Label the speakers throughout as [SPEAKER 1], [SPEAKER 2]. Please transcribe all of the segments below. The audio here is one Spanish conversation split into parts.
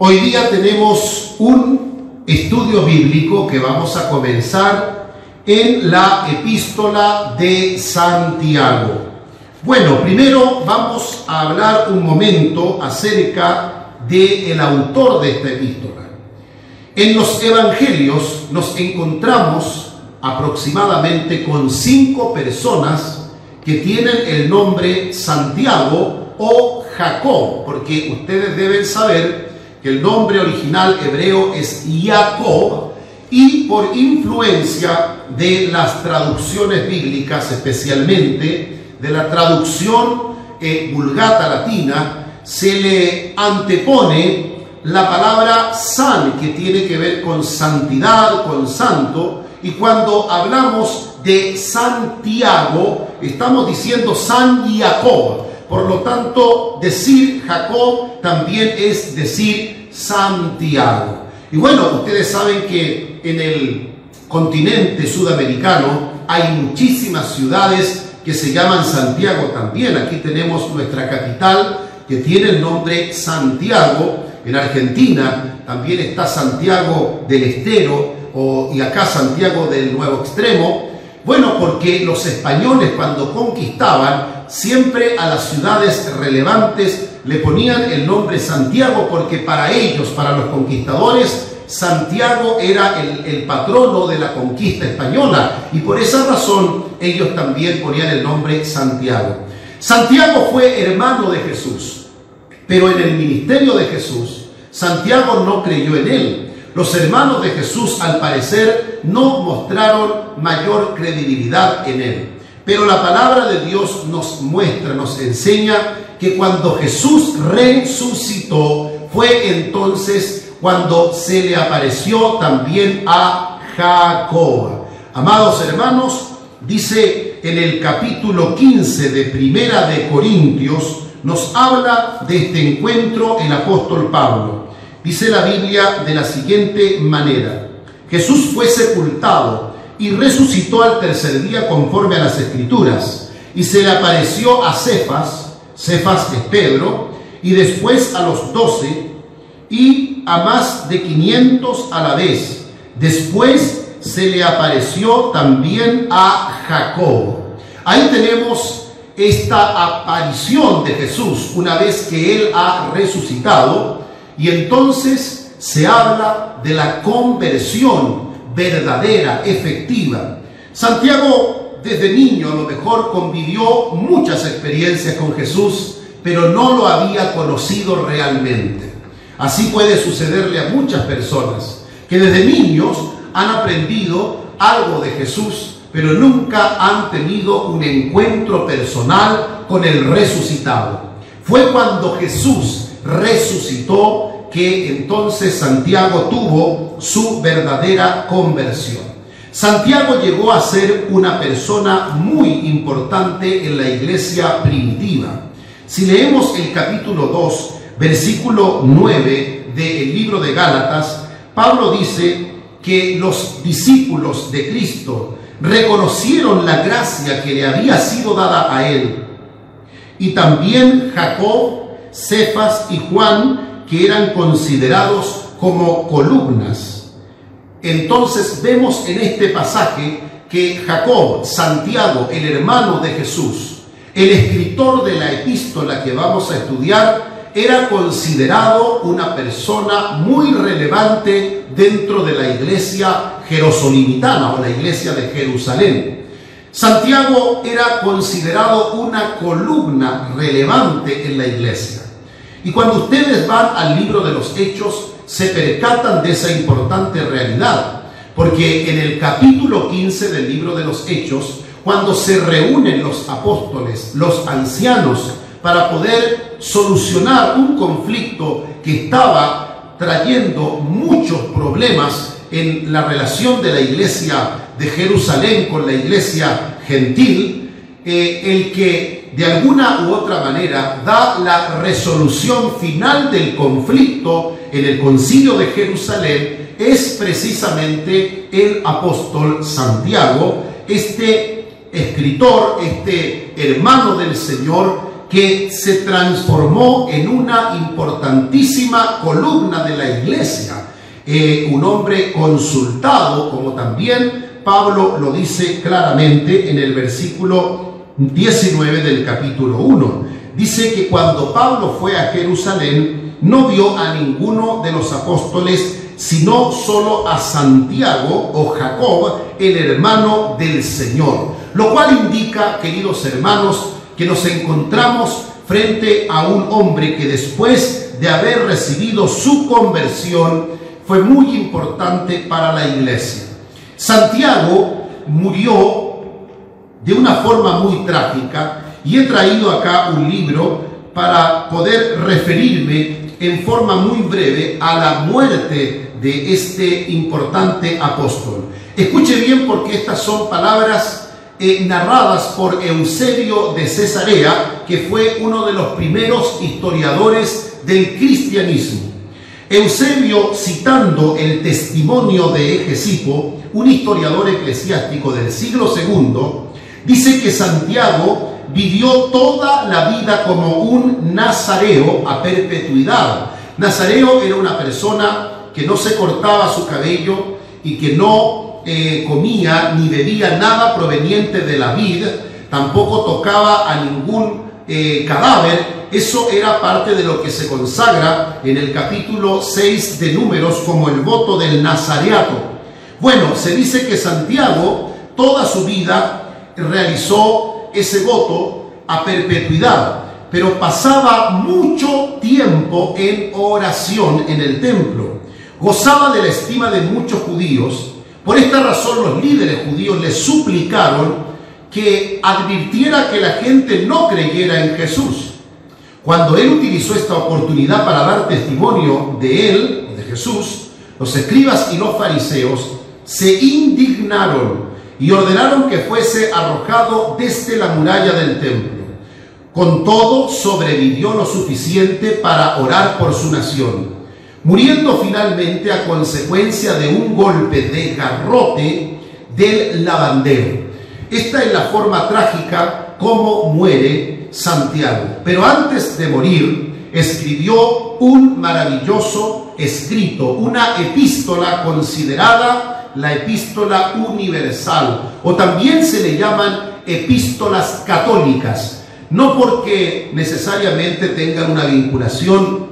[SPEAKER 1] Hoy día tenemos un estudio bíblico que vamos a comenzar en la epístola de Santiago. Bueno, primero vamos a hablar un momento acerca del autor de esta epístola. En los evangelios nos encontramos aproximadamente con cinco personas que tienen el nombre Santiago o Jacob, porque ustedes deben saber que el nombre original hebreo es Jacob y por influencia de las traducciones bíblicas, especialmente de la traducción eh, vulgata latina, se le antepone la palabra san, que tiene que ver con santidad, con santo, y cuando hablamos de Santiago, estamos diciendo San Jacob. Por lo tanto, decir Jacob también es decir Santiago. Y bueno, ustedes saben que en el continente sudamericano hay muchísimas ciudades que se llaman Santiago también. Aquí tenemos nuestra capital que tiene el nombre Santiago en Argentina también está Santiago del Estero o, y acá Santiago del Nuevo Extremo. Bueno, porque los españoles cuando conquistaban siempre a las ciudades relevantes le ponían el nombre Santiago porque para ellos, para los conquistadores, Santiago era el, patrono de la conquista española y por esa razón ellos también ponían el nombre Santiago. Santiago fue hermano de Jesús, pero en el ministerio de Jesús Santiago no creyó en él. Los hermanos de Jesús, al parecer, no mostraron mayor credibilidad en él. Pero la palabra de Dios nos muestra, nos enseña que cuando Jesús resucitó, fue entonces cuando se le apareció también a Jacob. Amados hermanos, dice en el capítulo 15 de Primera de Corintios, nos habla de este encuentro el apóstol Pablo. Dice la Biblia de la siguiente manera, Jesús fue sepultado y resucitó al tercer día conforme a las escrituras, y se le apareció a Cefas, Cefas es Pedro, y después a los doce, y a más de quinientos a la vez. Después se le apareció también a Jacob. Ahí tenemos esta aparición de Jesús una vez que Él ha resucitado y entonces se habla de la conversión verdadera, efectiva. Santiago desde niño a lo mejor convivió muchas experiencias con Jesús, pero no lo había conocido realmente. Así puede sucederle a muchas personas que desde niños han aprendido algo de Jesús, pero nunca han tenido un encuentro personal con el resucitado. Fue cuando Jesús resucitó que entonces Santiago tuvo su verdadera conversión. Santiago llegó a ser una persona muy importante en la iglesia primitiva. Si leemos el capítulo 2, versículo 9 del libro de Gálatas, Pablo dice que los discípulos de Cristo reconocieron la gracia que le había sido dada a él. Y también Jacob Cefas y Juan, que eran considerados como columnas. Entonces vemos en este pasaje que Jacob, Santiago, el hermano de Jesús, el escritor de la epístola que vamos a estudiar, era considerado una persona muy relevante dentro de la iglesia jerosolimitana o la iglesia de Jerusalén. Santiago era considerado una columna relevante en la iglesia. Y cuando ustedes van al libro de los hechos, se percatan de esa importante realidad. Porque en el capítulo 15 del libro de los hechos, cuando se reúnen los apóstoles, los ancianos, para poder solucionar un conflicto que estaba trayendo muchos problemas en la relación de la iglesia de Jerusalén con la iglesia gentil, eh, el que de alguna u otra manera da la resolución final del conflicto en el concilio de Jerusalén es precisamente el apóstol Santiago, este escritor, este hermano del Señor que se transformó en una importantísima columna de la iglesia, eh, un hombre consultado, como también Pablo lo dice claramente en el versículo 19 del capítulo 1. Dice que cuando Pablo fue a Jerusalén, no vio a ninguno de los apóstoles, sino solo a Santiago o Jacob, el hermano del Señor. Lo cual indica, queridos hermanos, que nos encontramos frente a un hombre que después de haber recibido su conversión fue muy importante para la iglesia. Santiago murió de una forma muy trágica y he traído acá un libro para poder referirme en forma muy breve a la muerte de este importante apóstol. Escuche bien porque estas son palabras eh, narradas por Eusebio de Cesarea, que fue uno de los primeros historiadores del cristianismo. Eusebio, citando el testimonio de Egesipo, un historiador eclesiástico del siglo II, dice que Santiago vivió toda la vida como un nazareo a perpetuidad. Nazareo era una persona que no se cortaba su cabello y que no eh, comía ni bebía nada proveniente de la vid, tampoco tocaba a ningún eh, cadáver. Eso era parte de lo que se consagra en el capítulo 6 de Números como el voto del Nazareato. Bueno, se dice que Santiago toda su vida realizó ese voto a perpetuidad, pero pasaba mucho tiempo en oración en el templo. Gozaba de la estima de muchos judíos por esta razón los líderes judíos le suplicaron que advirtiera que la gente no creyera en Jesús. Cuando él utilizó esta oportunidad para dar testimonio de él, de Jesús, los escribas y los fariseos se indignaron y ordenaron que fuese arrojado desde la muralla del templo. Con todo, sobrevivió lo suficiente para orar por su nación muriendo finalmente a consecuencia de un golpe de garrote del lavandero. Esta es la forma trágica como muere Santiago. Pero antes de morir, escribió un maravilloso escrito, una epístola considerada la epístola universal, o también se le llaman epístolas católicas, no porque necesariamente tengan una vinculación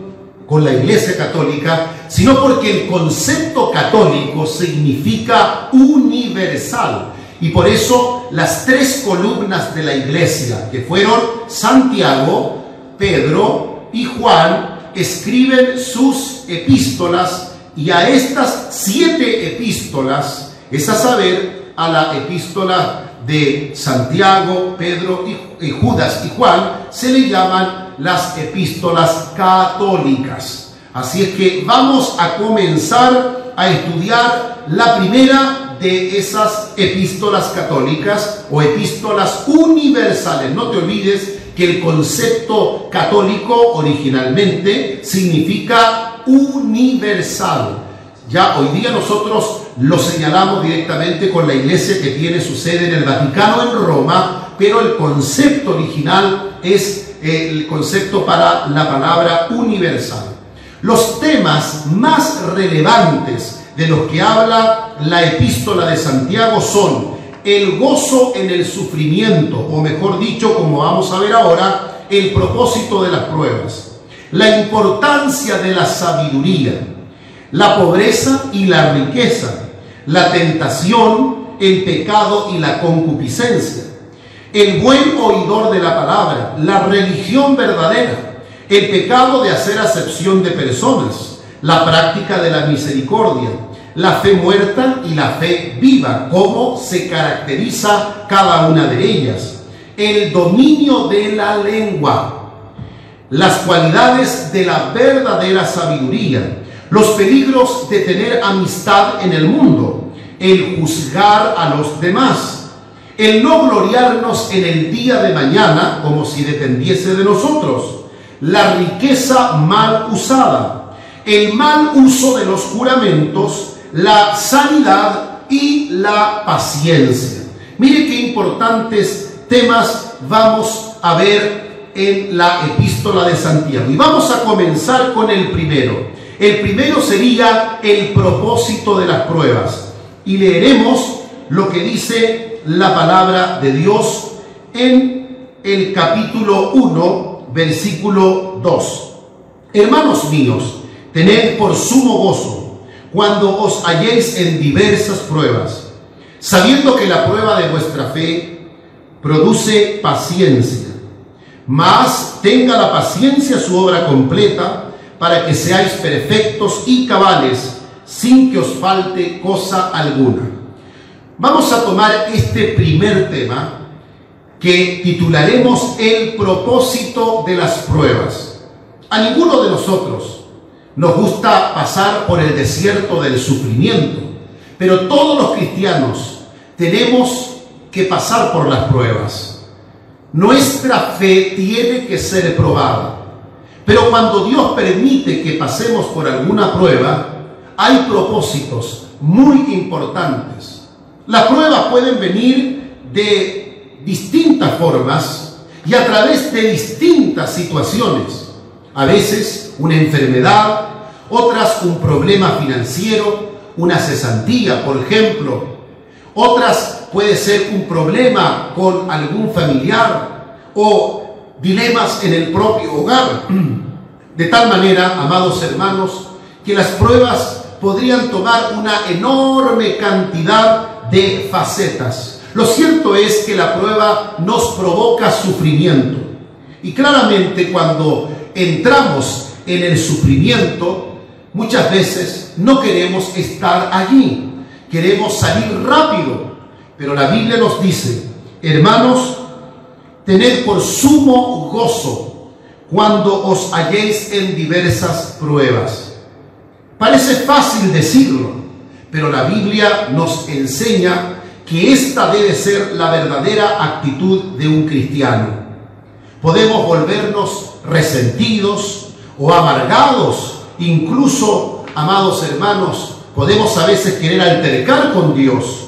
[SPEAKER 1] con la Iglesia Católica, sino porque el concepto católico significa universal. Y por eso las tres columnas de la Iglesia, que fueron Santiago, Pedro y Juan, escriben sus epístolas y a estas siete epístolas, es a saber, a la epístola de Santiago, Pedro y, Judas y Juan, se le llaman las epístolas católicas. Así es que vamos a comenzar a estudiar la primera de esas epístolas católicas o epístolas universales. No te olvides que el concepto católico originalmente significa universal. Ya hoy día nosotros lo señalamos directamente con la iglesia que tiene su sede en el Vaticano en Roma, pero el concepto original es el concepto para la palabra universal. Los temas más relevantes de los que habla la epístola de Santiago son el gozo en el sufrimiento, o mejor dicho, como vamos a ver ahora, el propósito de las pruebas, la importancia de la sabiduría, la pobreza y la riqueza, la tentación, el pecado y la concupiscencia, el buen oidor de la palabra, la religión verdadera, el pecado de hacer acepción de personas, la práctica de la misericordia, la fe muerta y la fe viva, cómo se caracteriza cada una de ellas, el dominio de la lengua, las cualidades de la verdadera sabiduría, los peligros de tener amistad en el mundo, el juzgar a los demás, el no gloriarnos en el día de mañana como si dependiese de nosotros, la riqueza mal usada, el mal uso de los juramentos, la sanidad y la paciencia. Mire qué importantes temas vamos a ver en la epístola de Santiago. Y vamos a comenzar con el primero. El primero sería el propósito de las pruebas. Y leeremos lo que dice la palabra de Dios en el capítulo 1, versículo 2. Hermanos míos, tened por sumo gozo cuando os halléis en diversas pruebas, sabiendo que la prueba de vuestra fe produce paciencia. Mas tenga la paciencia su obra completa para que seáis perfectos y cabales sin que os falte cosa alguna. Vamos a tomar este primer tema que titularemos el propósito de las pruebas. A ninguno de nosotros nos gusta pasar por el desierto del sufrimiento, pero todos los cristianos tenemos que pasar por las pruebas. Nuestra fe tiene que ser probada. Pero cuando Dios permite que pasemos por alguna prueba, hay propósitos muy importantes. Las pruebas pueden venir de distintas formas y a través de distintas situaciones. A veces una enfermedad, otras un problema financiero, una cesantía, por ejemplo. Otras puede ser un problema con algún familiar o dilemas en el propio hogar. De tal manera, amados hermanos, que las pruebas podrían tomar una enorme cantidad de facetas. Lo cierto es que la prueba nos provoca sufrimiento. Y claramente cuando entramos en el sufrimiento, muchas veces no queremos estar allí. Queremos salir rápido. Pero la Biblia nos dice, hermanos, tened por sumo gozo cuando os halléis en diversas pruebas. Parece fácil decirlo, pero la Biblia nos enseña que esta debe ser la verdadera actitud de un cristiano. Podemos volvernos resentidos o amargados, incluso, amados hermanos, podemos a veces querer altercar con Dios.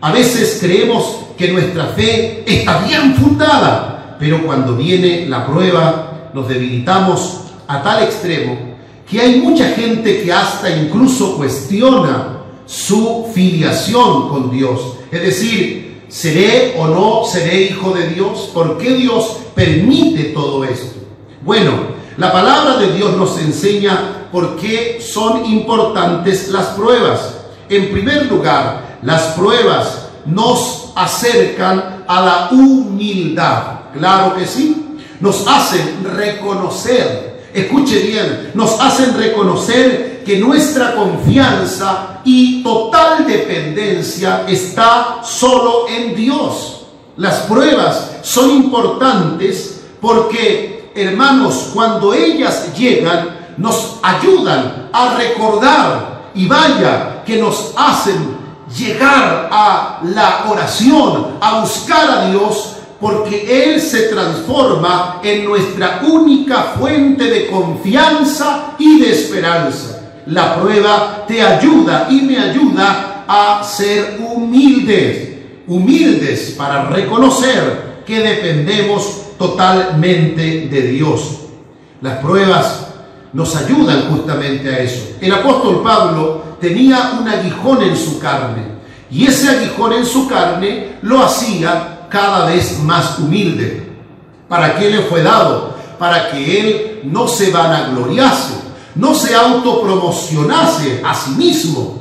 [SPEAKER 1] A veces creemos que nuestra fe está bien fundada, pero cuando viene la prueba nos debilitamos a tal extremo que hay mucha gente que hasta incluso cuestiona su filiación con Dios. Es decir, ¿seré o no seré hijo de Dios? ¿Por qué Dios permite todo esto? Bueno, la palabra de Dios nos enseña por qué son importantes las pruebas. En primer lugar, las pruebas nos acercan a la humildad. Claro que sí. Nos hacen reconocer, escuche bien, nos hacen reconocer que nuestra confianza y total dependencia está solo en Dios. Las pruebas son importantes porque, hermanos, cuando ellas llegan, nos ayudan a recordar y vaya que nos hacen llegar a la oración, a buscar a Dios, porque Él se transforma en nuestra única fuente de confianza y de esperanza. La prueba te ayuda y me ayuda a ser humildes, humildes para reconocer que dependemos totalmente de Dios. Las pruebas nos ayudan justamente a eso. El apóstol Pablo tenía un aguijón en su carne y ese aguijón en su carne lo hacía cada vez más humilde. ¿Para qué le fue dado? Para que él no se vanagloriase, no se autopromocionase a sí mismo.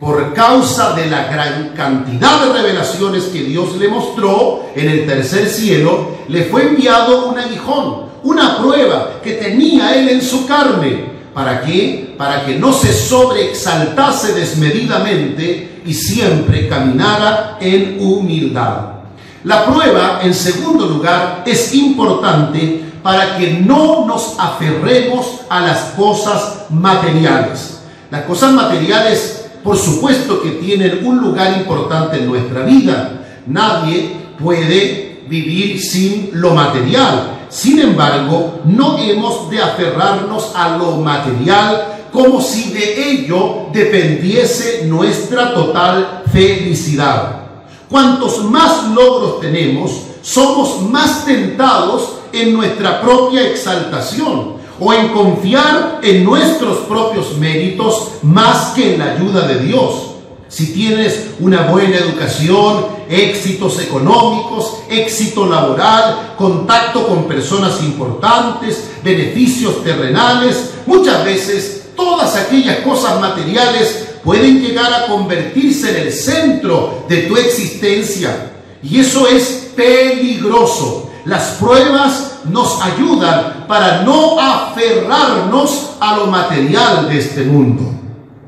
[SPEAKER 1] Por causa de la gran cantidad de revelaciones que Dios le mostró en el tercer cielo, le fue enviado un aguijón, una prueba que tenía él en su carne ¿Para qué? Para que no se sobreexaltase desmedidamente y siempre caminara en humildad. La prueba, en segundo lugar, es importante para que no nos aferremos a las cosas materiales. Las cosas materiales, por supuesto que tienen un lugar importante en nuestra vida. Nadie puede vivir sin lo material. Sin embargo, no hemos de aferrarnos a lo material como si de ello dependiese nuestra total felicidad. Cuantos más logros tenemos, somos más tentados en nuestra propia exaltación o en confiar en nuestros propios méritos más que en la ayuda de Dios. Si tienes una buena educación, éxitos económicos, éxito laboral, contacto con personas importantes, beneficios terrenales, muchas veces todas aquellas cosas materiales pueden llegar a convertirse en el centro de tu existencia. Y eso es peligroso. Las pruebas nos ayudan para no aferrarnos a lo material de este mundo.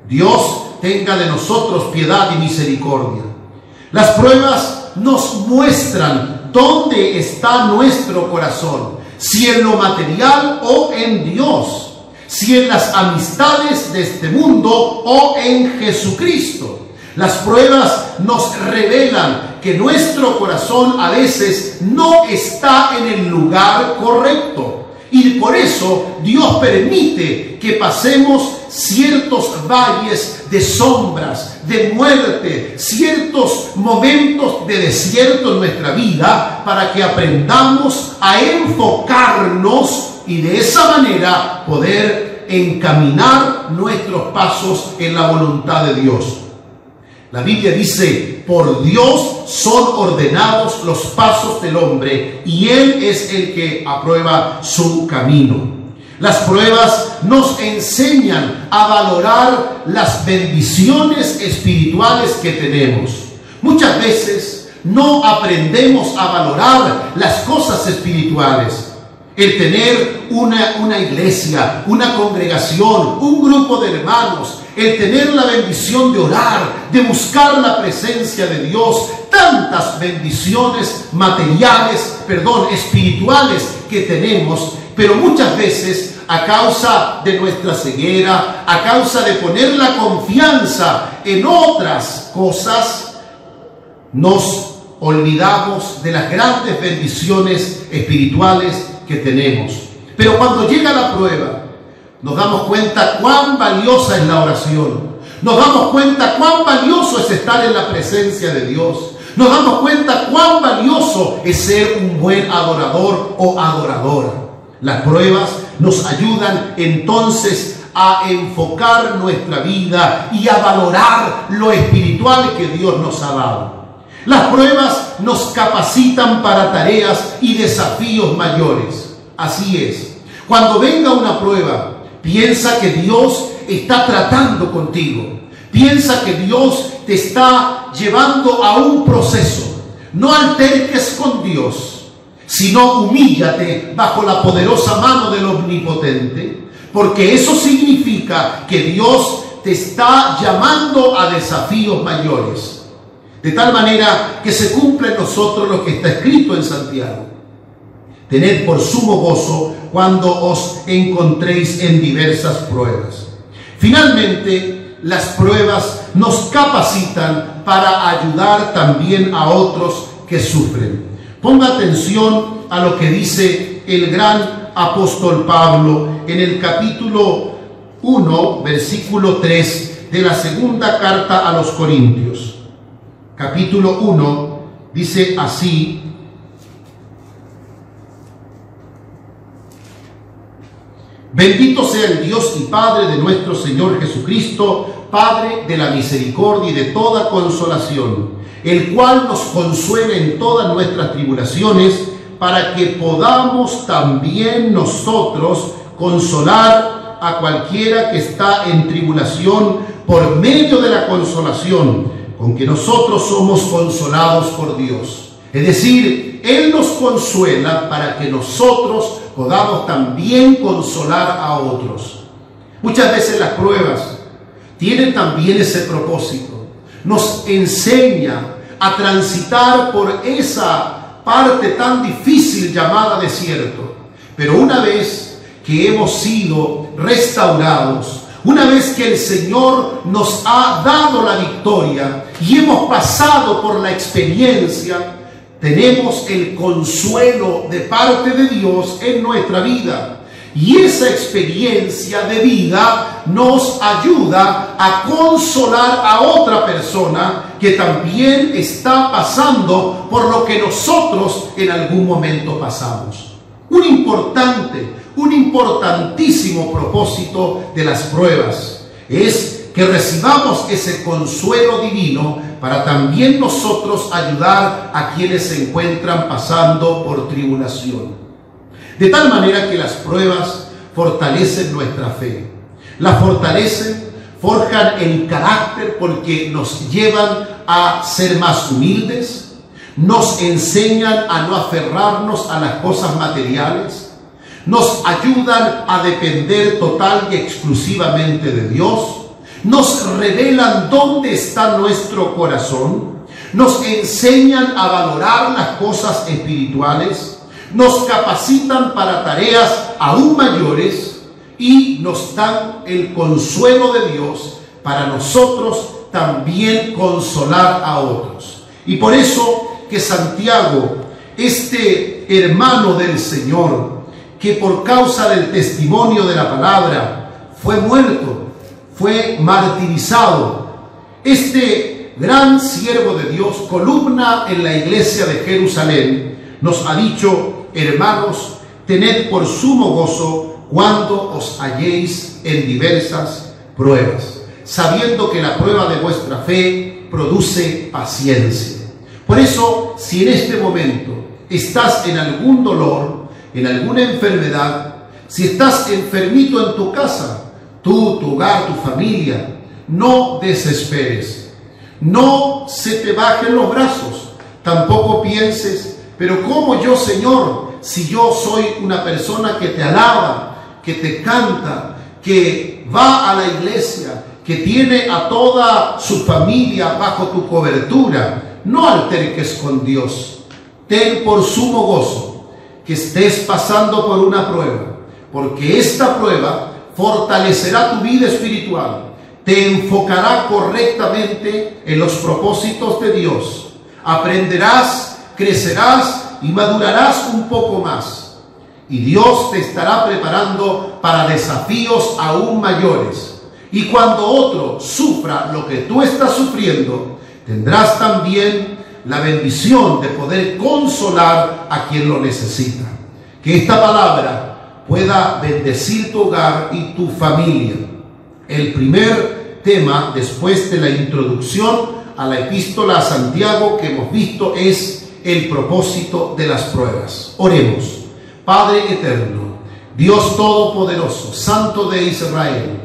[SPEAKER 1] Dios tenga de nosotros piedad y misericordia. Las pruebas nos muestran dónde está nuestro corazón, si en lo material o en Dios, si en las amistades de este mundo o en Jesucristo. Las pruebas nos revelan que nuestro corazón a veces no está en el lugar correcto. Y por eso Dios permite que pasemos ciertos valles de sombras, de muerte, ciertos momentos de desierto en nuestra vida para que aprendamos a enfocarnos y de esa manera poder encaminar nuestros pasos en la voluntad de Dios. La Biblia dice, por Dios son ordenados los pasos del hombre y Él es el que aprueba su camino. Las pruebas nos enseñan a valorar las bendiciones espirituales que tenemos. Muchas veces no aprendemos a valorar las cosas espirituales. El tener una, una iglesia, una congregación, un grupo de hermanos, el tener la bendición de orar, de buscar la presencia de Dios, tantas bendiciones materiales, perdón, espirituales que tenemos, pero muchas veces a causa de nuestra ceguera, a causa de poner la confianza en otras cosas, nos olvidamos de las grandes bendiciones espirituales que tenemos. Pero cuando llega la prueba, nos damos cuenta cuán valiosa es la oración. Nos damos cuenta cuán valioso es estar en la presencia de Dios. Nos damos cuenta cuán valioso es ser un buen adorador o adoradora. Las pruebas nos ayudan entonces a enfocar nuestra vida y a valorar lo espiritual que Dios nos ha dado. Las pruebas nos capacitan para tareas y desafíos mayores. Así es. Cuando venga una prueba, Piensa que Dios está tratando contigo. Piensa que Dios te está llevando a un proceso. No alterques con Dios, sino humíllate bajo la poderosa mano del Omnipotente, porque eso significa que Dios te está llamando a desafíos mayores. De tal manera que se cumple en nosotros lo que está escrito en Santiago. Tened por sumo gozo cuando os encontréis en diversas pruebas. Finalmente, las pruebas nos capacitan para ayudar también a otros que sufren. Ponga atención a lo que dice el gran apóstol Pablo en el capítulo 1, versículo 3 de la segunda carta a los Corintios. Capítulo 1 dice así, Bendito sea el Dios y Padre de nuestro Señor Jesucristo, Padre de la misericordia y de toda consolación, el cual nos consuela en todas nuestras tribulaciones, para que podamos también nosotros consolar a cualquiera que está en tribulación por medio de la consolación con que nosotros somos consolados por Dios. Es decir, Él nos consuela para que nosotros podamos también consolar a otros. Muchas veces las pruebas tienen también ese propósito. Nos enseña a transitar por esa parte tan difícil llamada desierto. Pero una vez que hemos sido restaurados, una vez que el Señor nos ha dado la victoria y hemos pasado por la experiencia, tenemos el consuelo de parte de Dios en nuestra vida. Y esa experiencia de vida nos ayuda a consolar a otra persona que también está pasando por lo que nosotros en algún momento pasamos. Un importante, un importantísimo propósito de las pruebas es que recibamos ese consuelo divino para también nosotros ayudar a quienes se encuentran pasando por tribulación. De tal manera que las pruebas fortalecen nuestra fe. La fortalecen, forjan el carácter porque nos llevan a ser más humildes, nos enseñan a no aferrarnos a las cosas materiales, nos ayudan a depender total y exclusivamente de Dios, nos revelan dónde está nuestro corazón, nos enseñan a valorar las cosas espirituales, nos capacitan para tareas aún mayores y nos dan el consuelo de Dios para nosotros también consolar a otros. Y por eso que Santiago, este hermano del Señor, que por causa del testimonio de la palabra fue muerto, fue martirizado, este gran siervo de Dios, columna en la iglesia de Jerusalén, nos ha dicho, hermanos, tened por sumo gozo cuando os halléis en diversas pruebas, sabiendo que la prueba de vuestra fe produce paciencia. Por eso, si en este momento estás en algún dolor, en alguna enfermedad, si estás enfermito en tu casa, tú, tu hogar, tu familia, no desesperes. No se te bajen los brazos. Tampoco pienses, pero ¿cómo yo, Señor, si yo soy una persona que te alaba, que te canta, que va a la iglesia, que tiene a toda su familia bajo tu cobertura? No alterques con Dios. Ten por sumo gozo que estés pasando por una prueba, porque esta prueba fortalecerá tu vida espiritual, te enfocará correctamente en los propósitos de Dios. Aprenderás, crecerás y madurarás un poco más. Y Dios te estará preparando para desafíos aún mayores. Y cuando otro sufra lo que tú estás sufriendo, tendrás también la bendición de poder consolar a quien lo necesita. Que esta palabra pueda bendecir tu hogar y tu familia. El primer tema, después de la introducción a la epístola a Santiago que hemos visto, es el propósito de las pruebas. Oremos. Padre eterno, Dios Todopoderoso, Santo de Israel,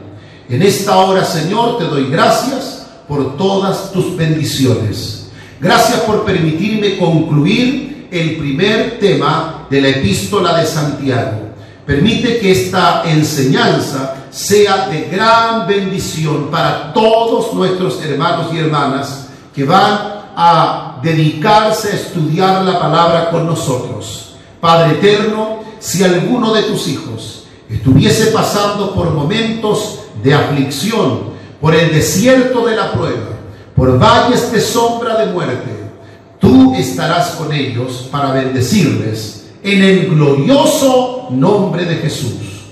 [SPEAKER 1] en esta hora, Señor, te doy gracias por todas tus bendiciones. Gracias por permitirme concluir el primer tema de la epístola de Santiago. Permite que esta enseñanza sea de gran bendición para todos nuestros hermanos y hermanas que van a dedicarse a estudiar la palabra con nosotros. Padre eterno, si alguno de tus hijos estuviese pasando por momentos de aflicción, por el desierto de la prueba, por valles de sombra de muerte, tú estarás con ellos para bendecirles en el glorioso nombre de Jesús.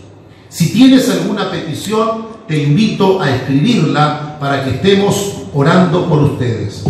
[SPEAKER 1] Si tienes alguna petición, te invito a escribirla para que estemos orando por ustedes.